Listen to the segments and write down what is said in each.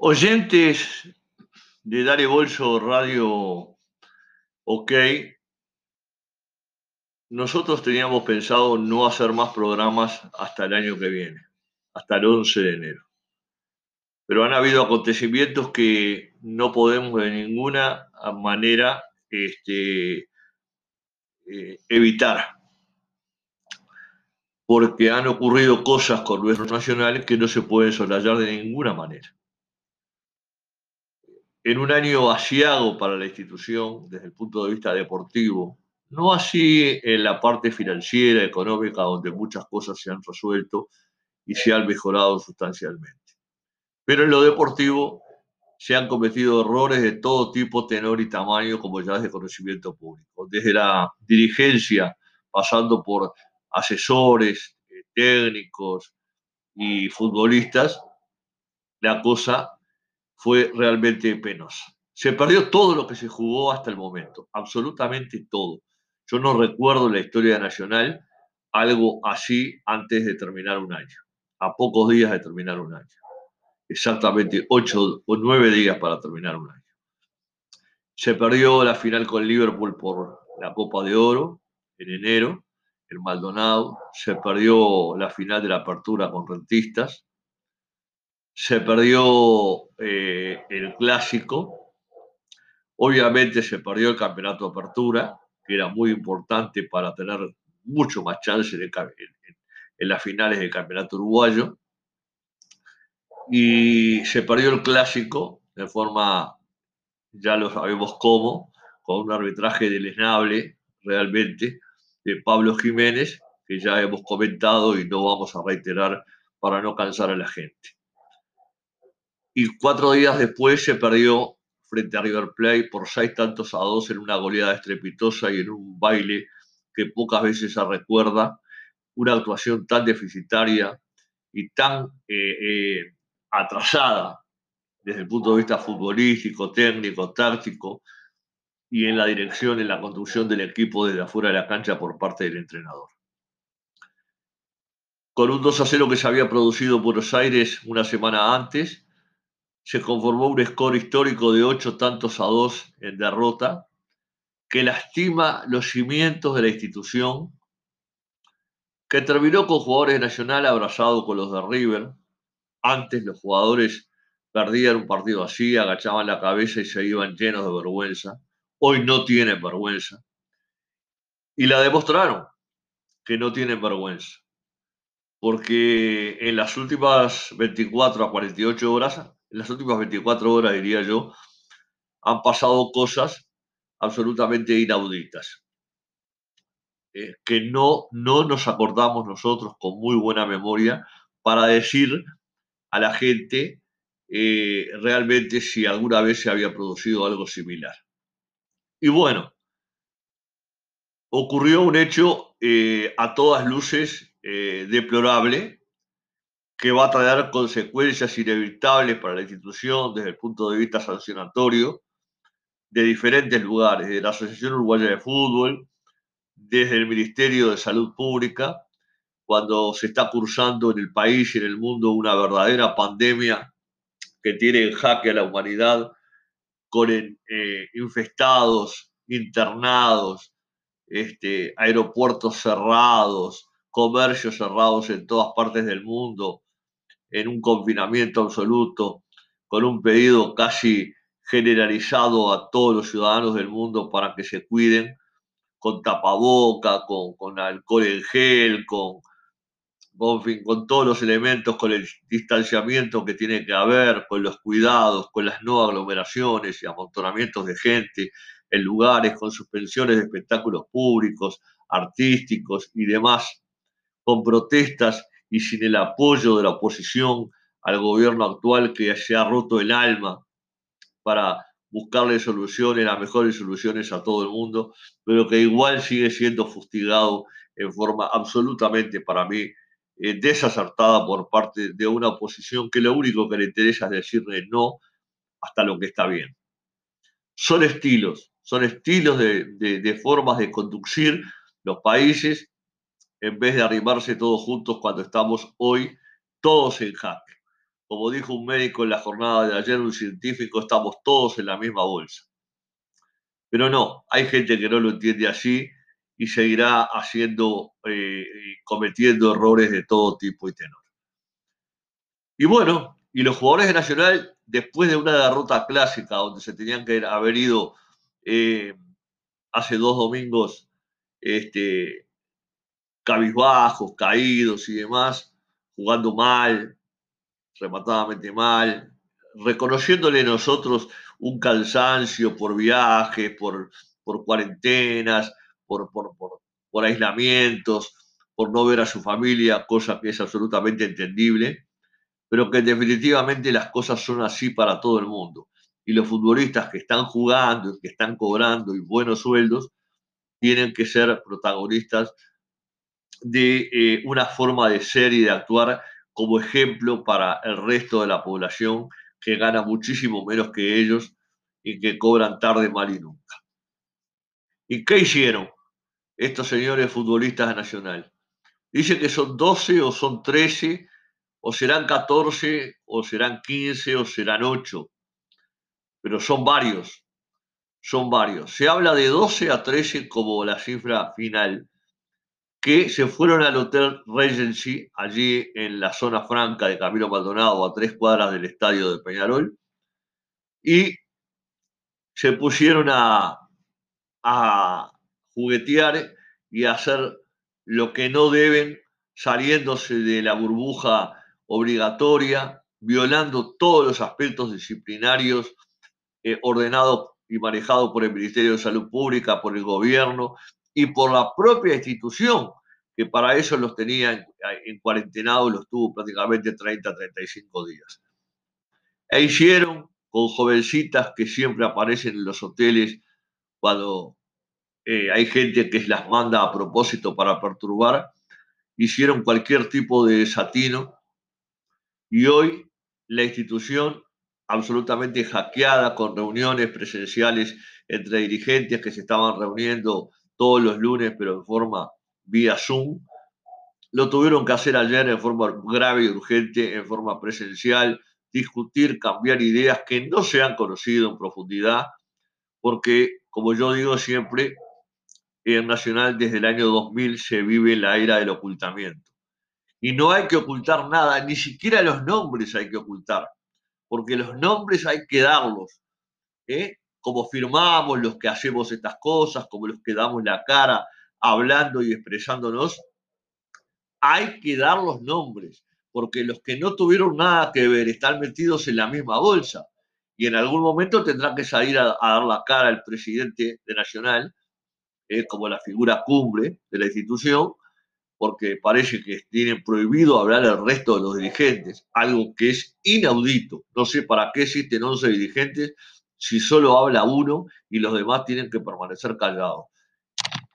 Oyentes de Dale Bolso Radio OK, nosotros teníamos pensado no hacer más programas hasta el año que viene, hasta el 11 de enero. Pero han habido acontecimientos que no podemos de ninguna manera este, eh, evitar, porque han ocurrido cosas con nuestros nacionales que no se pueden soslayar de ninguna manera en un año asiago para la institución desde el punto de vista deportivo, no así en la parte financiera, económica, donde muchas cosas se han resuelto y se han mejorado sustancialmente. Pero en lo deportivo se han cometido errores de todo tipo, tenor y tamaño, como ya es de conocimiento público. Desde la dirigencia, pasando por asesores, eh, técnicos y futbolistas, la cosa fue realmente penosa. Se perdió todo lo que se jugó hasta el momento, absolutamente todo. Yo no recuerdo en la historia nacional algo así antes de terminar un año, a pocos días de terminar un año. Exactamente ocho o nueve días para terminar un año. Se perdió la final con Liverpool por la Copa de Oro en enero, el Maldonado. Se perdió la final de la apertura con Rentistas se perdió eh, el clásico, obviamente se perdió el campeonato de apertura, que era muy importante para tener mucho más chance en, en las finales del campeonato uruguayo, y se perdió el clásico de forma, ya lo sabemos cómo, con un arbitraje deleznable realmente de Pablo Jiménez, que ya hemos comentado y no vamos a reiterar para no cansar a la gente y cuatro días después se perdió frente a River Plate por seis tantos a dos en una goleada estrepitosa y en un baile que pocas veces se recuerda, una actuación tan deficitaria y tan eh, eh, atrasada desde el punto de vista futbolístico, técnico, táctico y en la dirección, en la construcción del equipo desde afuera de la cancha por parte del entrenador. Con un 2 a 0 que se había producido en Buenos Aires una semana antes, se conformó un score histórico de ocho tantos a dos en derrota, que lastima los cimientos de la institución, que terminó con jugadores Nacional abrazados con los de River. Antes los jugadores perdían un partido así, agachaban la cabeza y se iban llenos de vergüenza. Hoy no tienen vergüenza. Y la demostraron que no tienen vergüenza. Porque en las últimas 24 a 48 horas en las últimas 24 horas, diría yo, han pasado cosas absolutamente inauditas, eh, que no, no nos acordamos nosotros con muy buena memoria para decir a la gente eh, realmente si alguna vez se había producido algo similar. Y bueno, ocurrió un hecho eh, a todas luces deplorable, que va a traer consecuencias inevitables para la institución desde el punto de vista sancionatorio de diferentes lugares, de la Asociación Uruguaya de Fútbol, desde el Ministerio de Salud Pública, cuando se está cursando en el país y en el mundo una verdadera pandemia que tiene en jaque a la humanidad con eh, infestados, internados, este, aeropuertos cerrados, comercios cerrados en todas partes del mundo, en un confinamiento absoluto, con un pedido casi generalizado a todos los ciudadanos del mundo para que se cuiden, con tapaboca, con, alcohol en gel, con, con, con todos los elementos, con el distanciamiento que tiene que haber, con los cuidados, con las no aglomeraciones y amontonamientos de gente en lugares, con suspensiones de espectáculos públicos, artísticos y demás, con protestas y sin el apoyo de la oposición al gobierno actual que se ha roto el alma para buscarle soluciones, las mejores soluciones a todo el mundo, pero que igual sigue siendo fustigado en forma absolutamente, para mí, eh, desacertada por parte de una oposición que lo único que le interesa es decirle no hasta lo que está bien. Son estilos, son estilos de, de formas de conducir los países en vez de arrimarse todos juntos cuando estamos hoy todos en jaque. como dijo un médico en la jornada de ayer, un científico, estamos todos en la misma bolsa. Pero no, hay gente que no lo entiende así y seguirá haciendo, eh, cometiendo errores de todo tipo y tenor. Y bueno, y los jugadores de Nacional, después de una derrota clásica donde se tenían que haber ido eh, hace dos domingos este, cabizbajos, caídos y demás, jugando mal, rematadamente mal, reconociéndole nosotros un cansancio por viajes, por, por cuarentenas, por, por, por, aislamientos, por no ver a su familia, cosa que es absolutamente entendible, pero que definitivamente las cosas son así para todo el mundo. Y los futbolistas que están jugando y que están cobrando y buenos sueldos tienen que ser protagonistas de eh, una forma de ser y de actuar como ejemplo para el resto de la población que gana muchísimo menos que ellos y que cobran tarde, mal y nunca. ¿Y qué hicieron estos señores futbolistas de Nacional? Dice que son 12 o son 13, o serán 14, o serán 15, o serán 8, pero son varios, son varios. Se habla de 12 a 13 como la cifra final que se fueron al Hotel Regency, allí en la zona franca de Camilo Maldonado, a tres cuadras del estadio de Peñarol, y se pusieron a, a juguetear y a hacer lo que no deben, saliéndose de la burbuja obligatoria, violando todos los aspectos disciplinarios eh, ordenados y manejados por el Ministerio de Salud Pública, por el gobierno y por la propia institución, que para eso los tenía en, en cuarentenado, los tuvo prácticamente 30, 35 días. E hicieron con jovencitas que siempre aparecen en los hoteles cuando eh, hay gente que las manda a propósito para perturbar, hicieron cualquier tipo de desatino y hoy la institución absolutamente hackeada con reuniones presenciales entre dirigentes que se estaban reuniendo todos los lunes, pero en forma vía Zoom. Lo tuvieron que hacer ayer en forma grave y urgente, en forma presencial, discutir, cambiar ideas que no se han conocido en profundidad, porque, como yo digo siempre, en Nacional desde el año 2000 se vive la era del ocultamiento. Y no hay que ocultar nada, ni siquiera los nombres hay que ocultar, porque los nombres hay que darlos. ¿eh? Como firmamos los que hacemos estas cosas, como los que damos la cara hablando y expresándonos, hay que dar los nombres, porque los que no tuvieron nada que ver están metidos en la misma bolsa y en algún momento tendrá que salir a, dar la cara al presidente de Nacional, eh, como la figura cumbre de la institución, porque parece que tienen prohibido hablar el resto de los dirigentes, algo que es inaudito. No sé para qué existen 11 dirigentes si solo habla uno y los demás tienen que permanecer callados.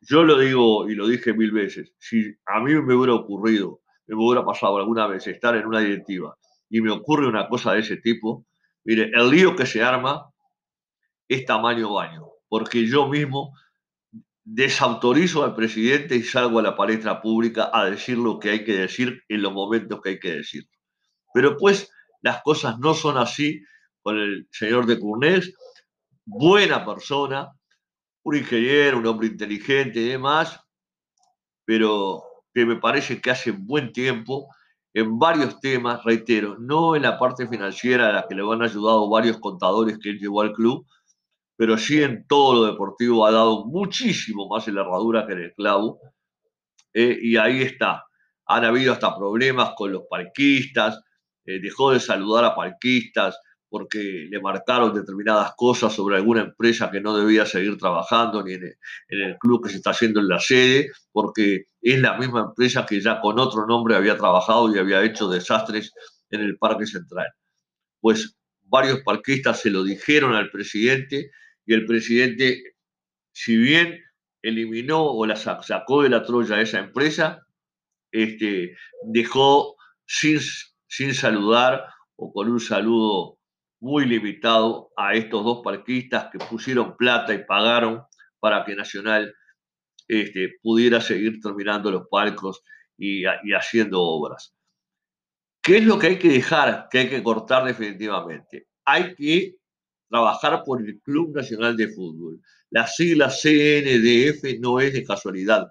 Yo lo digo y lo dije mil veces, si a mí me hubiera ocurrido, me hubiera pasado alguna vez estar en una directiva y me ocurre una cosa de ese tipo, mire, el lío que se arma es tamaño baño, porque yo mismo desautorizo al presidente y salgo a la palestra pública a decir lo que hay que decir en los momentos que hay que decir. Pero pues las cosas no son así con el señor de Cournés, buena persona, un ingeniero, un hombre inteligente y demás, pero que me parece que hace buen tiempo en varios temas, reitero, no en la parte financiera a la que le han ayudado varios contadores que él llevó al club, pero sí en todo lo deportivo ha dado muchísimo más en la herradura que en el clavo. Eh, y ahí está. Han habido hasta problemas con los parquistas, eh, dejó de saludar a parquistas, porque le marcaron determinadas cosas sobre alguna empresa que no debía seguir trabajando ni en el, club que se está haciendo en la sede, porque es la misma empresa que ya con otro nombre había trabajado y había hecho desastres en el Parque Central. Pues varios parquistas se lo dijeron al presidente y el presidente, si bien eliminó o la sacó de la Troya a esa empresa, este, dejó sin, sin saludar o con un saludo muy limitado a estos dos parquistas que pusieron plata y pagaron para que Nacional este, pudiera seguir terminando los palcos y, haciendo obras. ¿Qué es lo que hay que dejar, que hay que cortar definitivamente? Hay que trabajar por el Club Nacional de Fútbol. La sigla CNDF no es de casualidad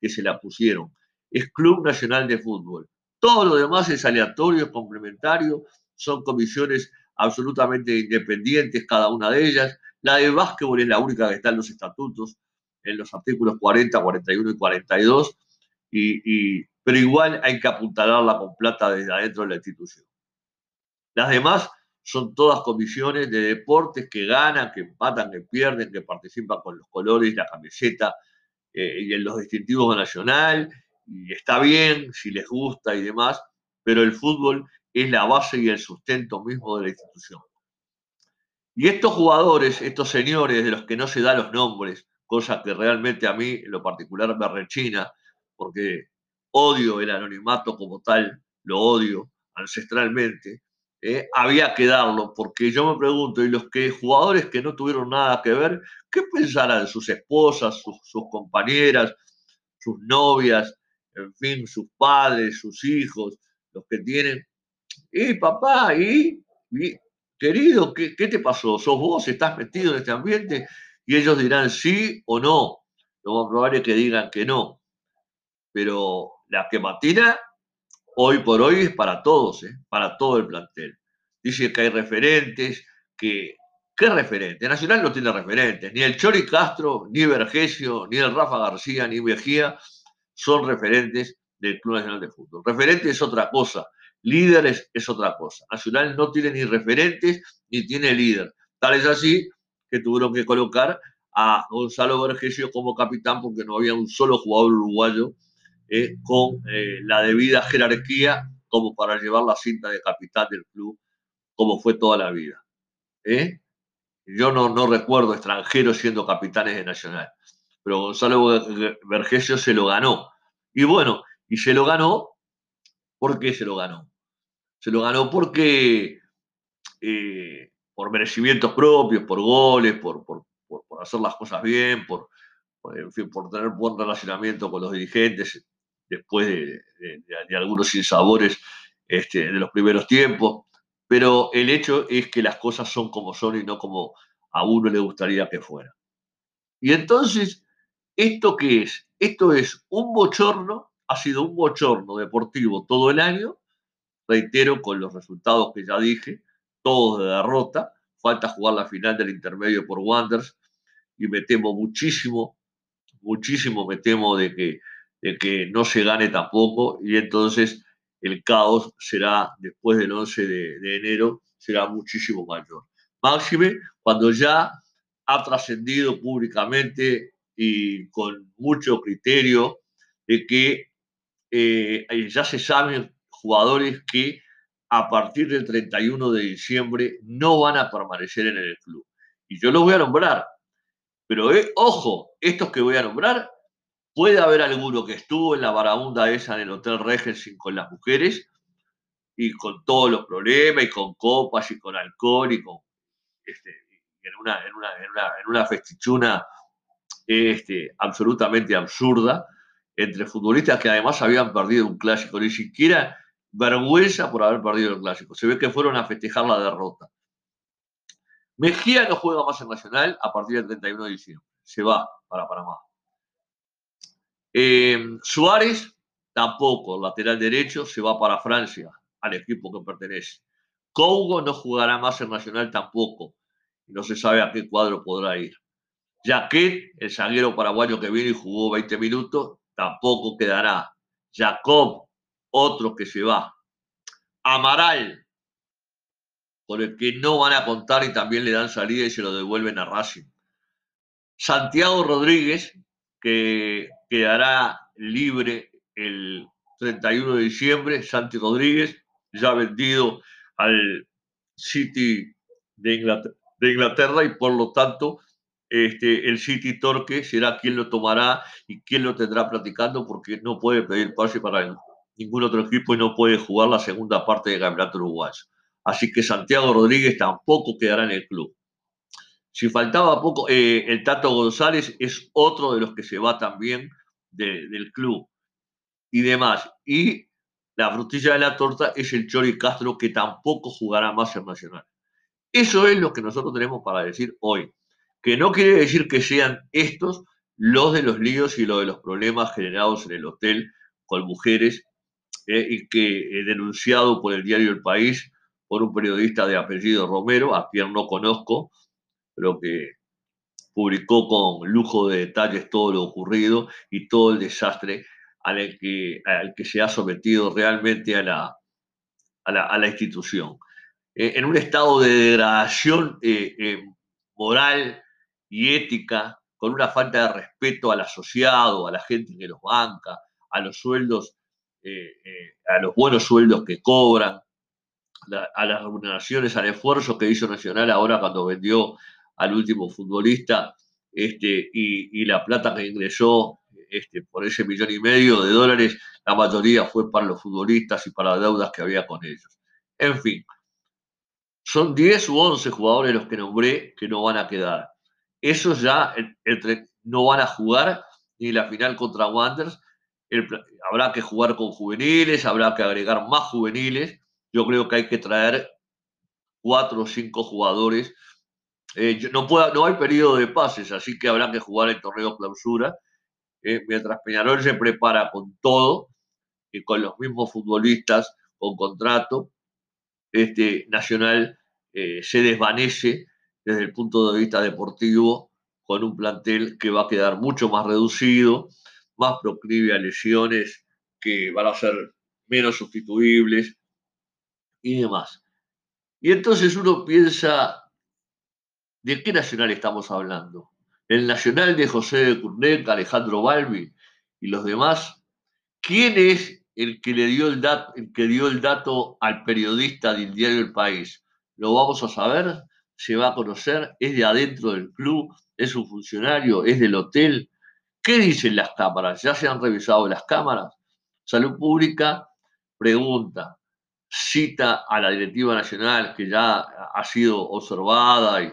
que se la pusieron. Es Club Nacional de Fútbol. Todo lo demás es aleatorio, complementario, son comisiones absolutamente independientes, cada una de ellas. La de básquetbol es la única que está en los estatutos, en los artículos 40, 41 y 42, y, pero igual hay que apuntalarla con plata desde adentro de la institución. Las demás son todas comisiones de deportes que ganan, que empatan, que pierden, que participan con los colores, la camiseta eh, y en los distintivos nacional, y está bien si les gusta y demás, pero el fútbol es la base y el sustento mismo de la institución. Y estos jugadores, estos señores de los que no se dan los nombres, cosa que realmente a mí en lo particular me rechina, porque odio el anonimato como tal, lo odio ancestralmente, eh, había que darlo, porque yo me pregunto, ¿y los que jugadores que no tuvieron nada que ver, qué pensarán sus esposas, sus, compañeras, sus novias, en fin, sus padres, sus hijos, los que tienen? Y papá, y, querido, ¿qué, ¿qué, te pasó? ¿Sos vos? ¿Estás metido en este ambiente? Y ellos dirán sí o no. Lo más probable es que digan que no. Pero la quematina hoy por hoy es para todos, ¿eh? para todo el plantel. Dice que hay referentes, que... ¿Qué referente? Nacional no tiene referentes. Ni el Chori Castro, ni Vergesio, ni el Rafa García, ni Mejía son referentes del Club Nacional de Fútbol. Referente es otra cosa. Líderes es otra cosa. Nacional no tiene ni referentes ni tiene líder. Tal es así que tuvieron que colocar a Gonzalo Vergesio como capitán porque no había un solo jugador uruguayo eh, con eh, la debida jerarquía como para llevar la cinta de capitán del club, como fue toda la vida. ¿eh? Yo no, no recuerdo extranjeros siendo capitanes de Nacional, pero Gonzalo Vergesio se lo ganó. Y bueno, y se lo ganó, ¿por qué se lo ganó? Se lo ganó porque por merecimientos propios, por goles, por, por, por, hacer las cosas bien, por, en fin, por tener buen relacionamiento con los dirigentes, después de, algunos sinsabores este, de los primeros tiempos, pero el hecho es que las cosas son como son y no como a uno le gustaría que fuera. Y entonces, ¿esto qué es? Esto es un bochorno, ha sido un bochorno deportivo todo el año, reitero con los resultados que ya dije, todos de derrota, falta jugar la final del intermedio por Wanderers y me temo muchísimo, muchísimo me temo de que que no se gane tampoco y entonces el caos será después del 11 de, enero, será muchísimo mayor. Máxime, cuando ya ha trascendido públicamente y con mucho criterio de que eh, ya se saben jugadores que a partir del 31 de diciembre no van a permanecer en el club. Y yo los voy a nombrar. Pero eh, ojo, estos que voy a nombrar Puede haber alguno que estuvo en la barabunda esa en el Hotel Regency con las mujeres y con todos los problemas y con copas y con alcohol y con este, en, una, en, una, en, una, festichuna este, absolutamente absurda entre futbolistas que además habían perdido un clásico, ni siquiera vergüenza por haber perdido el clásico. Se ve que fueron a festejar la derrota. Mejía no juega más en Nacional a partir del 31 de diciembre. Se va para Panamá. Eh, Suárez tampoco, lateral derecho, se va para Francia, al equipo que pertenece. Cougo no jugará más en Nacional tampoco. No se sabe a qué cuadro podrá ir. Jaquet, el zaguero paraguayo que vino y jugó 20 minutos, tampoco quedará. Jacob, otro que se va. Amaral, por el que no van a contar y también le dan salida y se lo devuelven a Racing. Santiago Rodríguez, que quedará libre el 31 de diciembre, Santi Rodríguez, ya vendido al City de Inglaterra, y por lo tanto este, el City Torque será quien lo tomará y quien lo tendrá platicando porque no puede pedir pase para ningún otro equipo y no puede jugar la segunda parte del campeonato uruguayo. Así que Santiago Rodríguez tampoco quedará en el club. Si faltaba poco, eh, el Tato González es otro de los que se va también del club y demás. Y la frutilla de la torta es el Chori Castro que tampoco jugará más en Nacional. Eso es lo que nosotros tenemos para decir hoy, que no quiere decir que sean estos los de los líos y los de los problemas generados en el hotel con mujeres eh, y que he denunciado por el diario El País por un periodista de apellido Romero, a quien no conozco, pero que publicó con lujo de detalles todo lo ocurrido y todo el desastre al que, se ha sometido realmente a la, institución. Eh, en un estado de degradación eh, eh, moral y ética, con una falta de respeto al asociado, a la gente que los banca, a los sueldos, a los buenos sueldos que cobran, a las remuneraciones, al esfuerzo que hizo Nacional ahora cuando vendió al último futbolista este, y, y la plata que ingresó este, por ese millón y medio de dólares, la mayoría fue para los futbolistas y para las deudas que había con ellos. En fin, son 10 u 11 jugadores los que nombré que no van a quedar. Esos ya entre, no van a jugar ni la final contra Wanderers. Habrá que jugar con juveniles, habrá que agregar más juveniles. Yo creo que hay que traer cuatro o cinco jugadores. Eh, no, hay periodo de pases, así que habrá que jugar el torneo clausura mientras Peñarol se prepara con todo y con los mismos futbolistas con contrato, este Nacional eh, se desvanece desde el punto de vista deportivo con un plantel que va a quedar mucho más reducido, más proclive a lesiones que van a ser menos sustituibles y demás. Y entonces uno piensa, ¿de qué nacional estamos hablando? el Nacional de José de Curnet, Alejandro Balbi y los demás, ¿quién es el que le dio el, dato, el que dio el dato al periodista del diario El País? Lo vamos a saber, se va a conocer, es de adentro del club, es un funcionario, es del hotel. ¿Qué dicen las cámaras? ¿Ya se han revisado las cámaras? Salud Pública pregunta, cita a la directiva nacional que ya ha sido observada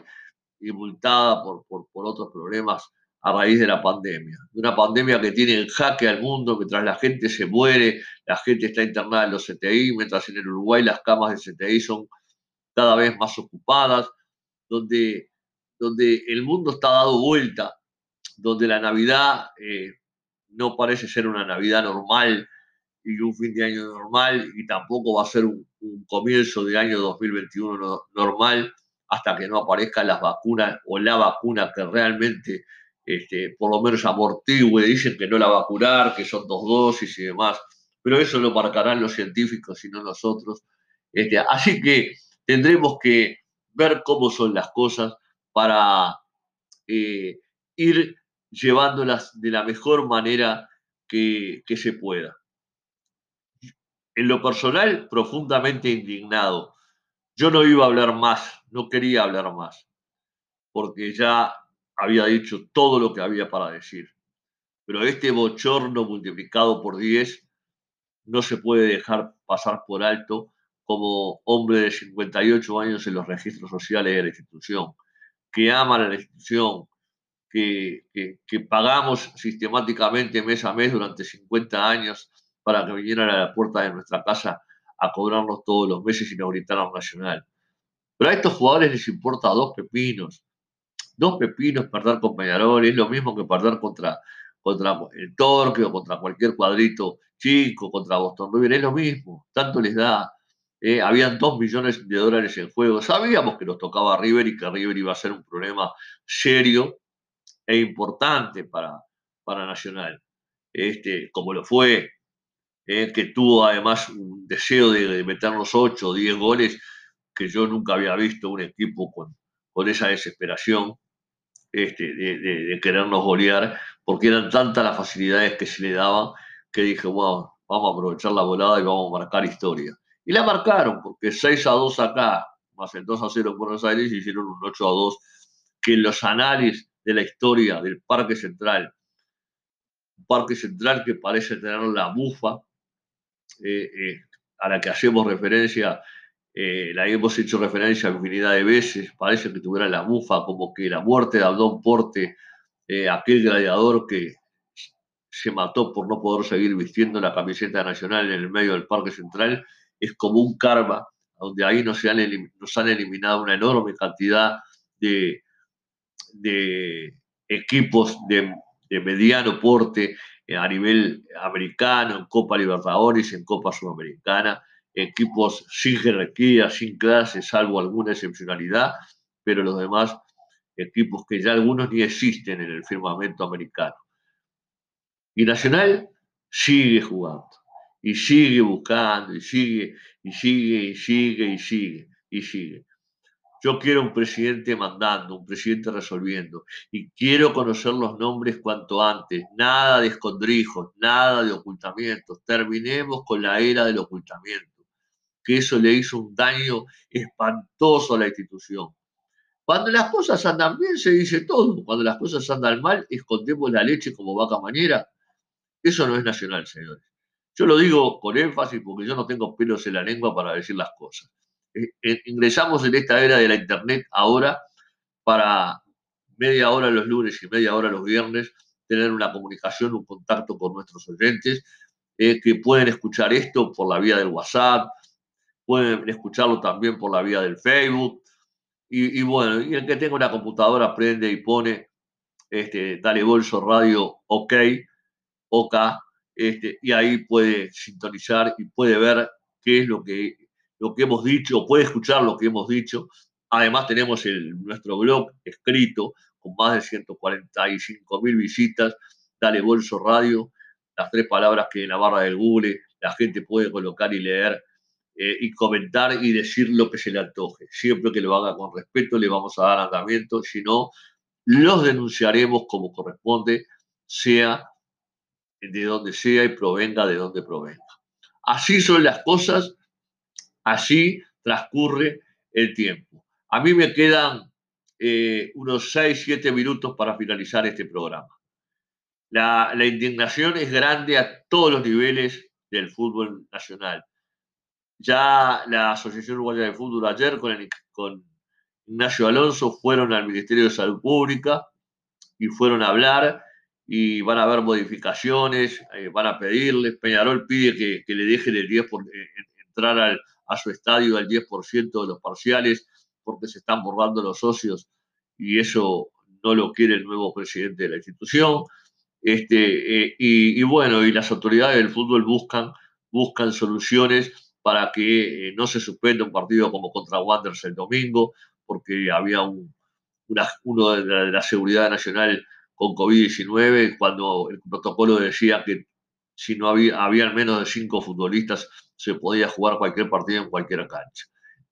y, multada por, otros problemas a raíz de la pandemia. Una pandemia que tiene en jaque al mundo, mientras la gente se muere, la gente está internada en los CTI, mientras en el Uruguay las camas de CTI son cada vez más ocupadas, donde, donde el mundo está dado vuelta, donde la Navidad eh, no parece ser una Navidad normal y un fin de año normal y tampoco va a ser un, comienzo de año 2021 normal hasta que no aparezcan las vacunas o la vacuna que realmente, este, por lo menos amortigüe, dicen que no la va a curar, que son dos dosis y demás, pero eso lo marcarán los científicos y no nosotros. Este, así que tendremos que ver cómo son las cosas para eh, ir llevándolas de la mejor manera que, se pueda. En lo personal, profundamente indignado. Yo no iba a hablar más no quería hablar más, porque ya había dicho todo lo que había para decir. Pero este bochorno multiplicado por 10 no se puede dejar pasar por alto como hombre de 58 años en los registros sociales de la institución, que ama a la institución, que, pagamos sistemáticamente mes a mes durante 50 años para que vinieran a la puerta de nuestra casa a cobrarnos todos los meses y nos gritaran nacional. Pero a estos jugadores les importa dos pepinos. Dos pepinos perder con Peñarol es lo mismo que perder contra, contra el Torque o contra cualquier cuadrito chico, contra Boston River, es lo mismo. Tanto les da. Eh, habían dos millones de dólares en juego. Sabíamos que nos tocaba River y que River iba a ser un problema serio e importante para, para Nacional. Este, como lo fue, eh, que tuvo además un deseo de, de meternos 8 o 10 goles que yo nunca había visto un equipo con, con esa desesperación este, de, querernos golear, porque eran tantas las facilidades que se le daban que dije, wow, vamos a aprovechar la volada y vamos a marcar historia. Y la marcaron, porque 6 a 2 acá, más el 2 a 0 en Buenos Aires, hicieron un 8 a 2, que en los anales de la historia del Parque Central, un Parque Central que parece tener la bufa eh, eh, a la que hacemos referencia eh, la hemos hecho referencia infinidad de veces, parece que tuviera la bufa, como que la muerte de Abdón Porte, aquel gladiador que se mató por no poder seguir vistiendo la camiseta nacional en el medio del Parque Central, es como un karma, donde ahí nos han eliminado una enorme cantidad de, de equipos de, de mediano porte eh, a nivel americano, en Copa Libertadores, en Copa Sudamericana, equipos sin jerarquía, sin clase, salvo alguna excepcionalidad, pero los demás equipos que ya algunos ni existen en el firmamento americano. Y Nacional sigue jugando, y sigue buscando, y sigue, y sigue, y sigue, y sigue, y sigue. Yo quiero un presidente mandando, un presidente resolviendo, y quiero conocer los nombres cuanto antes. Nada de escondrijos, nada de ocultamientos. Terminemos con la era del ocultamiento, que eso le hizo un daño espantoso a la institución. Cuando las cosas andan bien se dice todo, cuando las cosas andan mal escondemos la leche como vaca manera eso no es nacional, señores. Yo lo digo con énfasis porque yo no tengo pelos en la lengua para decir las cosas. Eh, eh, ingresamos en esta era de la Internet ahora para media hora los lunes y media hora los viernes tener una comunicación, un contacto con nuestros oyentes eh, que pueden escuchar esto por la vía del WhatsApp, pueden escucharlo también por la vía del Facebook. Y, bueno, y el que tenga una computadora prende y pone este, Dale Bolso Radio OK OK, este, y ahí puede sintonizar y puede ver qué es lo que, lo que hemos dicho, puede escuchar lo que hemos dicho. Además tenemos el, nuestro blog escrito con más de 145 mil visitas, Dale Bolso Radio, las tres palabras que en la barra del Google la gente puede colocar y leer eh, y comentar y decir lo que se le antoje. Siempre que lo haga con respeto le vamos a dar andamiento, si no, los denunciaremos como corresponde, sea de donde sea y provenga de donde provenga. Así son las cosas, así transcurre el tiempo. A mí me quedan eh, unos 6, 7 minutos para finalizar este programa. La, indignación es grande a todos los niveles del fútbol nacional. Ya la Asociación Uruguaya de Fútbol ayer con, con Ignacio Alonso fueron al Ministerio de Salud Pública y fueron a hablar y van a haber modificaciones, eh, van a pedirles. Peñarol pide que, le dejen el 10 por, eh, entrar a su estadio al 10% de los parciales porque se están borrando los socios y eso no lo quiere el nuevo presidente de la institución. Este, eh, y, bueno, y las autoridades del fútbol buscan, buscan soluciones para que no se suspenda un partido como contra Wanderers el domingo, porque había un, uno de la, de la seguridad nacional con COVID-19, cuando el protocolo decía que si no había, había menos de cinco futbolistas, se podía jugar cualquier partido en cualquier cancha.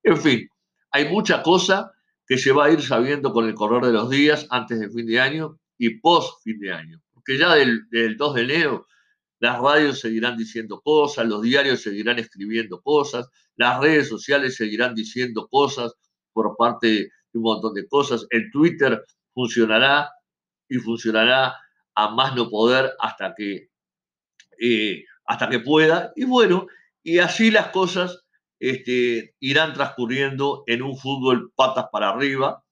En fin, hay mucha cosa que se va a ir sabiendo con el correr de los días antes del fin de año y post fin de año. Porque ya del, 2 de enero las radios seguirán diciendo cosas, los diarios seguirán escribiendo cosas, las redes sociales seguirán diciendo cosas por parte de un montón de cosas, el Twitter funcionará y funcionará a más no poder hasta que, eh, hasta que pueda. Y bueno, y así las cosas este, irán transcurriendo en un fútbol patas para arriba,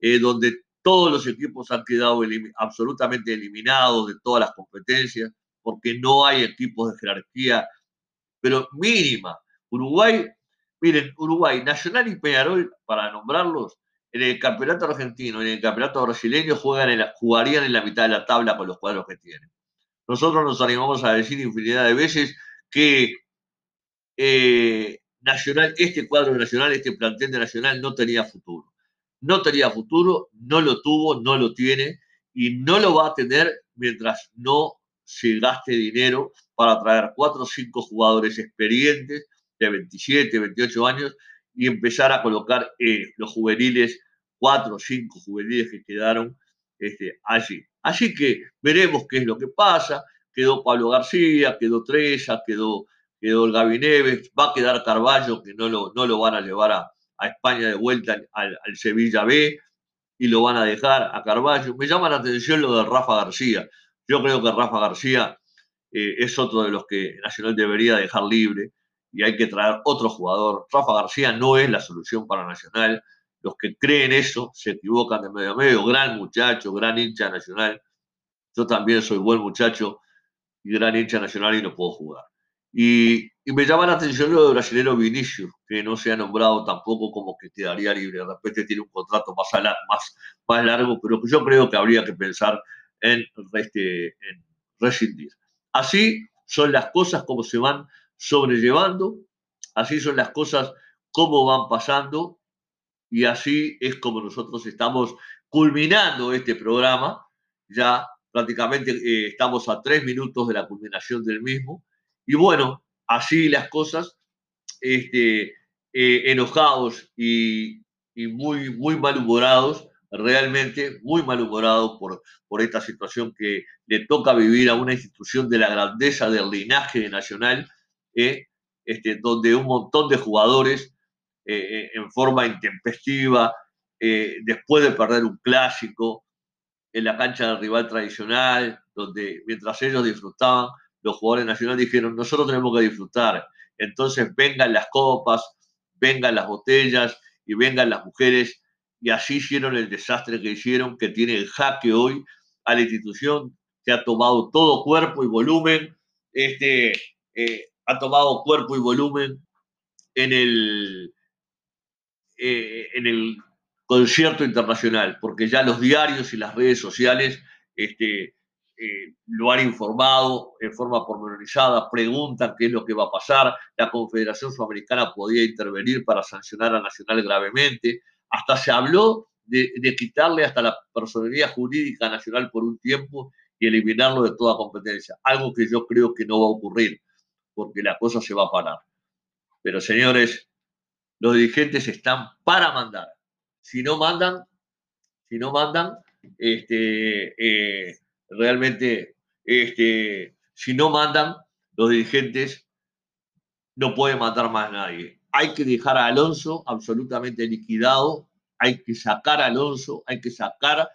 eh, donde todos los equipos han quedado absolutamente eliminados de todas las competencias, porque no hay equipos de jerarquía, pero mínima. Uruguay, miren, Uruguay, Nacional y Peñarol, para nombrarlos, en el campeonato argentino y en el campeonato brasileño juegan jugarían en la mitad de la tabla con los cuadros que tienen. Nosotros nos animamos a decir infinidad de veces que eh, Nacional, este cuadro nacional, este plantel de Nacional no tenía futuro. No tenía futuro, no lo tuvo, no lo tiene y no lo va a tener mientras no se gaste dinero para traer cuatro o cinco jugadores experientes de 27, 28 años y empezar a colocar eh, los juveniles cuatro o cinco juveniles que quedaron este, allí. Así que veremos qué es lo que pasa. Quedó Pablo García, quedó Trella, quedó, el Neves, va a quedar Carballo, que no lo, no lo van a llevar a, España de vuelta al, Sevilla B y lo van a dejar a Carballo. Me llama la atención lo de Rafa García. Yo creo que Rafa García eh, es otro de los que Nacional debería dejar libre y hay que traer otro jugador. Rafa García no es la solución para Nacional. Los que creen eso se equivocan de medio a medio. Gran muchacho, gran hincha nacional. Yo también soy buen muchacho, y gran hincha nacional y no puedo jugar. Y, me llama la atención lo de brasilero Vinicius, que no se ha nombrado tampoco como que quedaría libre. De repente tiene un contrato más, más, más largo, pero yo creo que habría que pensar en, este, en rescindir. Así son las cosas como se van sobrellevando, así son las cosas como van pasando y así es como nosotros estamos culminando este programa. Ya prácticamente eh, estamos a tres minutos de la culminación del mismo. Y bueno, así las cosas, este, eh, enojados y, muy, muy malhumorados, realmente muy malhumorados por, por esta situación que le toca vivir a una institución de la grandeza del linaje nacional, eh, este, donde un montón de jugadores eh, en forma intempestiva, después de perder un clásico, en la cancha del rival tradicional, donde mientras ellos disfrutaban, los jugadores nacionales dijeron, nosotros tenemos que disfrutar. Entonces vengan las copas, vengan las botellas y vengan las mujeres. Y así hicieron el desastre que hicieron, que tiene el jaque hoy a la institución, que ha tomado todo cuerpo y volumen, este, eh, ha tomado cuerpo y volumen en el, eh, en el concierto internacional, porque ya los diarios y las redes sociales este, eh, lo han informado en forma pormenorizada, preguntan qué es lo que va a pasar, la Confederación Sudamericana podía intervenir para sancionar a Nacional gravemente, hasta se habló de, quitarle hasta la personalidad jurídica nacional por un tiempo y eliminarlo de toda competencia, algo que yo creo que no va a ocurrir, porque la cosa se va a parar. Pero señores, los dirigentes están para mandar. Si no mandan, si no mandan, este, eh, realmente, este, si no mandan los dirigentes, no puede mandar más nadie. Hay que dejar a Alonso absolutamente liquidado, hay que sacar a Alonso, hay que sacar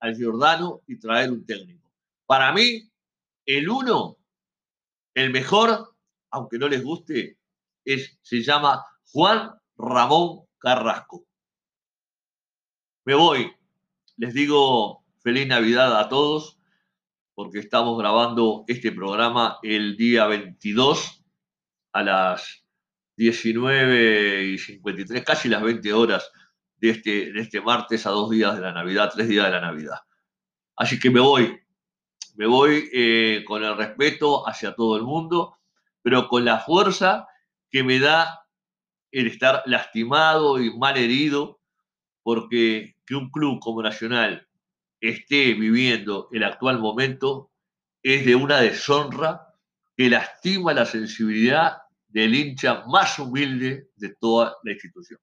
al Giordano y traer un técnico. Para mí, el uno, el mejor, aunque no les guste, es, se llama Juan Ramón Carrasco. Me voy. Les digo feliz Navidad a todos porque estamos grabando este programa el día 22 a las 19 y 53, casi las 20 horas de este, de este martes a dos días de la Navidad, tres días de la Navidad. Así que me voy, me voy eh, con el respeto hacia todo el mundo, pero con la fuerza que me da el estar lastimado y mal herido, porque que un club como Nacional esté viviendo el actual momento es de una deshonra que lastima la sensibilidad del hincha más humilde de toda la institución.